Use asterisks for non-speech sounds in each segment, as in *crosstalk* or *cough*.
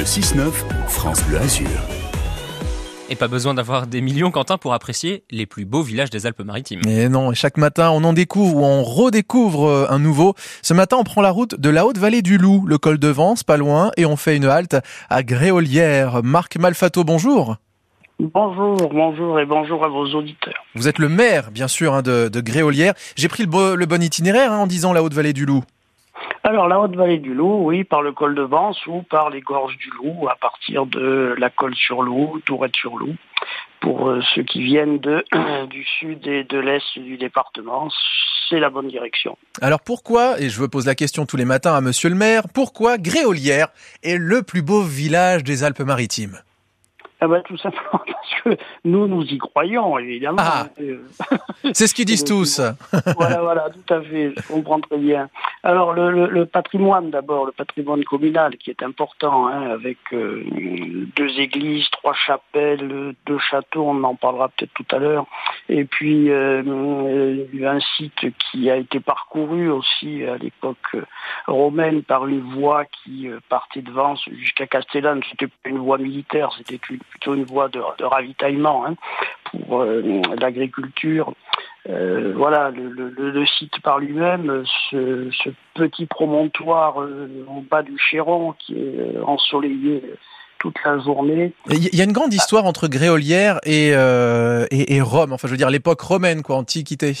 Le 6-9, France Bleu Azur. Et pas besoin d'avoir des millions, Quentin, pour apprécier les plus beaux villages des Alpes-Maritimes. Et non, chaque matin, on en découvre ou on redécouvre euh, un nouveau. Ce matin, on prend la route de la Haute-Vallée du Loup, le col de Vence, pas loin, et on fait une halte à Gréolière. Marc Malfato, bonjour. Bonjour, bonjour et bonjour à vos auditeurs. Vous êtes le maire, bien sûr, hein, de, de Gréolière. J'ai pris le, le, bon itinéraire hein, en disant la Haute-Vallée du Loup. Alors la Haute-Vallée du Loup, oui, par le col de Vence ou par les gorges du Loup, à partir de la colle sur Loup, Tourette sur Loup, pour euh, ceux qui viennent *clears throat* du sud et de l'est du département, c'est la bonne direction. Alors pourquoi, et je vous pose la question tous les matins à monsieur le maire, pourquoi Gréolière est le plus beau village des Alpes-Maritimes? Ah ben, tout simplement *laughs* parce que nous, nous y croyons, évidemment. Ah, *laughs* c'est ce qu'ils disent *laughs* tous. voilà, voilà, tout à fait, je comprends très bien. Alors, le, le, le patrimoine d'abord, le patrimoine communal qui est important, hein, avec euh, deux églises, trois chapelles, deux châteaux, on en parlera peut-être tout à l'heure, et puis euh, un site qui a été parcouru aussi à l'époque romaine par une voie qui partait de Vence jusqu'à Castellane. C'était pas une voie militaire, c'était une plutôt une voie de, ravitaillement hein, pour euh, l'agriculture. Euh, voilà, le, site par lui-même, ce, petit promontoire euh, au bas du Chéron qui est ensoleillé toute la journée. Il y a une grande histoire entre Gréolière et, euh, et, et Rome, enfin je veux dire l'époque romaine, quoi, antiquité.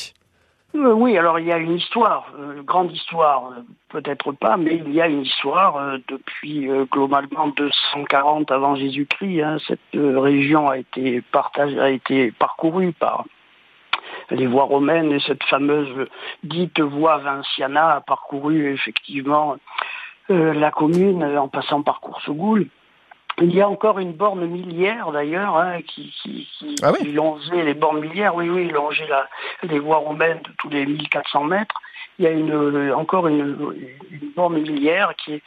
Euh, oui, alors il y a une histoire, euh, grande histoire, euh, peut-être pas, mais il y a une histoire depuis globalement 240 avant Jésus-Christ. Hein, cette région a été partagée, a été parcourue par les voies romaines et cette fameuse dite voie Vinciana a parcouru effectivement la commune en passant par Coursegoule. Il y a encore une borne millière d'ailleurs hein, qui, qui, qui, ah oui qui, longeait les bornes millières, oui oui, longeait la, les voies romaines de tous les 1400 mètres. Il y a une, encore une, une borne millière qui est,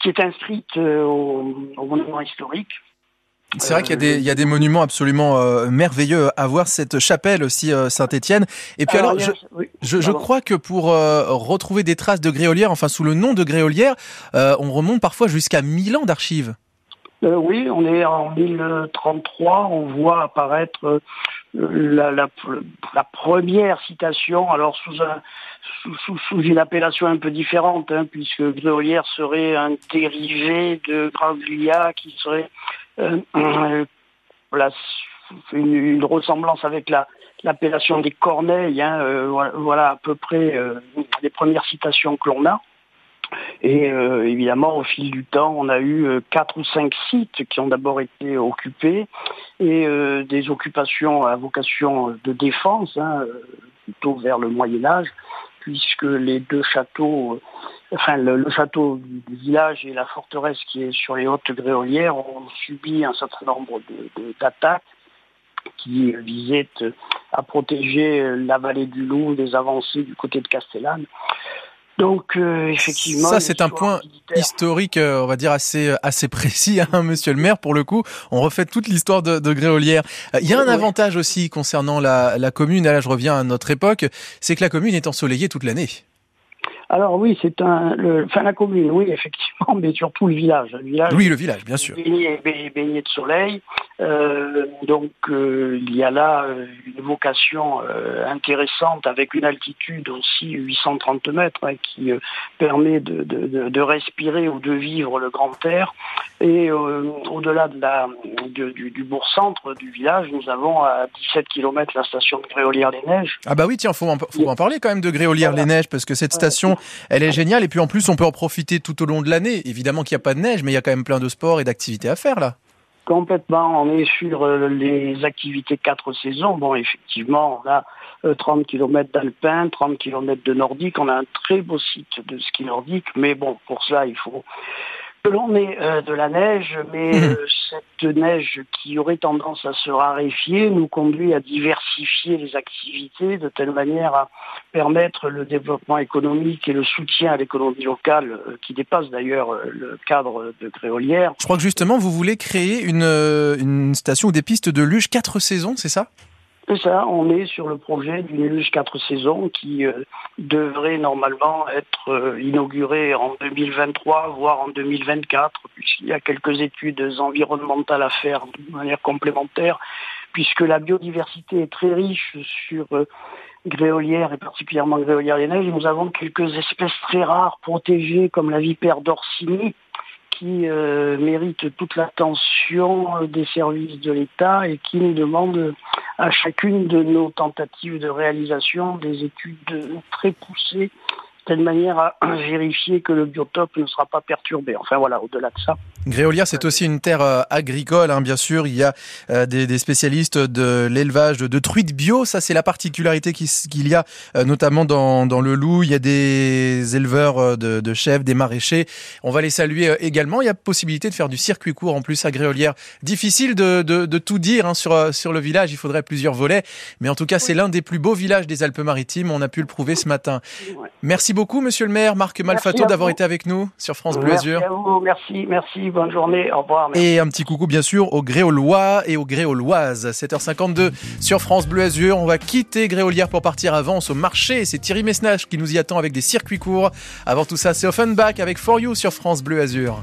qui est inscrite au, au monument historique. C'est vrai qu'il y a des, il y a des monuments absolument euh, merveilleux à voir, cette chapelle aussi euh, Saint-Étienne. Et puis alors, alors je, oui, je, je, crois que pour euh, retrouver des traces de Gréolière, enfin sous le nom de Gréolière, on remonte parfois jusqu'à 1000 ans d'archives. Euh, oui, on est en 1033, on voit apparaître euh, la, première citation, alors sous, un, sous, sous, sous une appellation un peu différente, hein, puisque Gréolière serait un dérivé de Graglia qui serait euh, *clears throat* une, ressemblance avec la l'appellation des Corneilles, hein, voilà, voilà, à peu près les premières citations que l'on a. Et euh, évidemment, au fil du temps, on a eu euh, quatre ou cinq sites qui ont d'abord été occupés et euh, des occupations à vocation de défense, hein, plutôt vers le Moyen Âge, puisque les deux châteaux, enfin le, le, château du village et la forteresse qui est sur les hautes gréolières ont subi un certain nombre d'attaques qui visaient à protéger la vallée du Loup des avancées du côté de Castellane. Donc euh, effectivement, ça c'est un point historique, euh, on va dire assez assez précis, *laughs* hein, Monsieur le Maire. Pour le coup, on refait toute l'histoire de, de Gréolière. Euh, il y a un avantage aussi concernant la, la commune. Là, je reviens à notre époque, c'est que la commune est ensoleillée toute l'année. Alors oui, c'est un, le, enfin la commune, oui effectivement, *laughs* mais surtout le village. Le village oui, le village, bien sûr. Baigné, baigné, baigné de soleil, euh, donc euh, il y a là une vocation euh, intéressante avec une altitude aussi 830 mètres hein, qui euh, permet de, de, de, respirer ou de vivre le grand air. Et euh, au-delà de la, de, du, du bourg-centre du village, nous avons à 17 km la station de Gréolière-les-Neiges. Ah bah oui, tiens, faut en, faut en parler quand même de Gréolière-les-Neiges parce que cette station, elle est géniale et puis en plus on peut en profiter tout au long de l'année. Évidemment qu'il n'y a pas de neige, mais il y a quand même plein de sports et d'activités à faire là. Complètement, on est sur euh, les activités quatre saisons. Bon, effectivement, on a euh, 30 km d'alpin, 30 km de nordique. On a un très beau site de ski nordique, mais bon, pour ça, il faut que l'on ait euh, de la neige, mais Mhm. euh, cette neige qui aurait tendance à se raréfier nous conduit à diversifier les activités de telle manière à permettre le développement économique et le soutien à l'économie locale euh, qui dépasse d'ailleurs euh, le cadre de Gréolière. Je crois que justement vous voulez créer une, une station ou des pistes de luge quatre saisons, c'est ça? C'est ça, on est sur le projet d'une luge 4 saisons qui euh, devrait normalement être euh, inauguré en 2023, voire en 2024, puisqu'il y a quelques études environnementales à faire de manière complémentaire, puisque la biodiversité est très riche sur euh, Gréolière et particulièrement Gréolière des Neiges. Nous avons quelques espèces très rares protégées comme la vipère d'Orsini, qui euh, mérite toute l'attention des services de l'État et qui nous demande à chacune de nos tentatives de réalisation des études très poussées telle manière à *clears throat* vérifier que le biotope ne sera pas perturbé. Enfin voilà, au-delà de ça. Gréolière, c'est aussi une terre euh, agricole, hein, bien sûr. Il y a euh, des, des, spécialistes de l'élevage de, de, truites bio. Ça, c'est la particularité qu'il y a, euh, notamment dans, dans, le Loup. Il y a des éleveurs de, de, chèvres, des maraîchers. On va les saluer également. Il y a possibilité de faire du circuit court en plus à Gréolière. Difficile de, de tout dire hein, sur, sur le village. Il faudrait plusieurs volets. Mais en tout cas, c'est l'un des plus beaux villages des Alpes-Maritimes. On a pu le prouver ce matin. Merci beaucoup, monsieur le maire, Marc Malfato, d'avoir été avec nous sur France Bleu Azur. Merci, merci, bonne journée, au revoir. Et un petit coucou, bien sûr, aux Gréaulois et aux Gréauloises. 7h52 sur France Bleu Azur. On va quitter Gréolière pour partir à Vence au marché. C'est Thierry Messnage qui nous y attend avec des circuits courts. Avant tout ça, c'est Offenbach avec For You sur France Bleu Azur.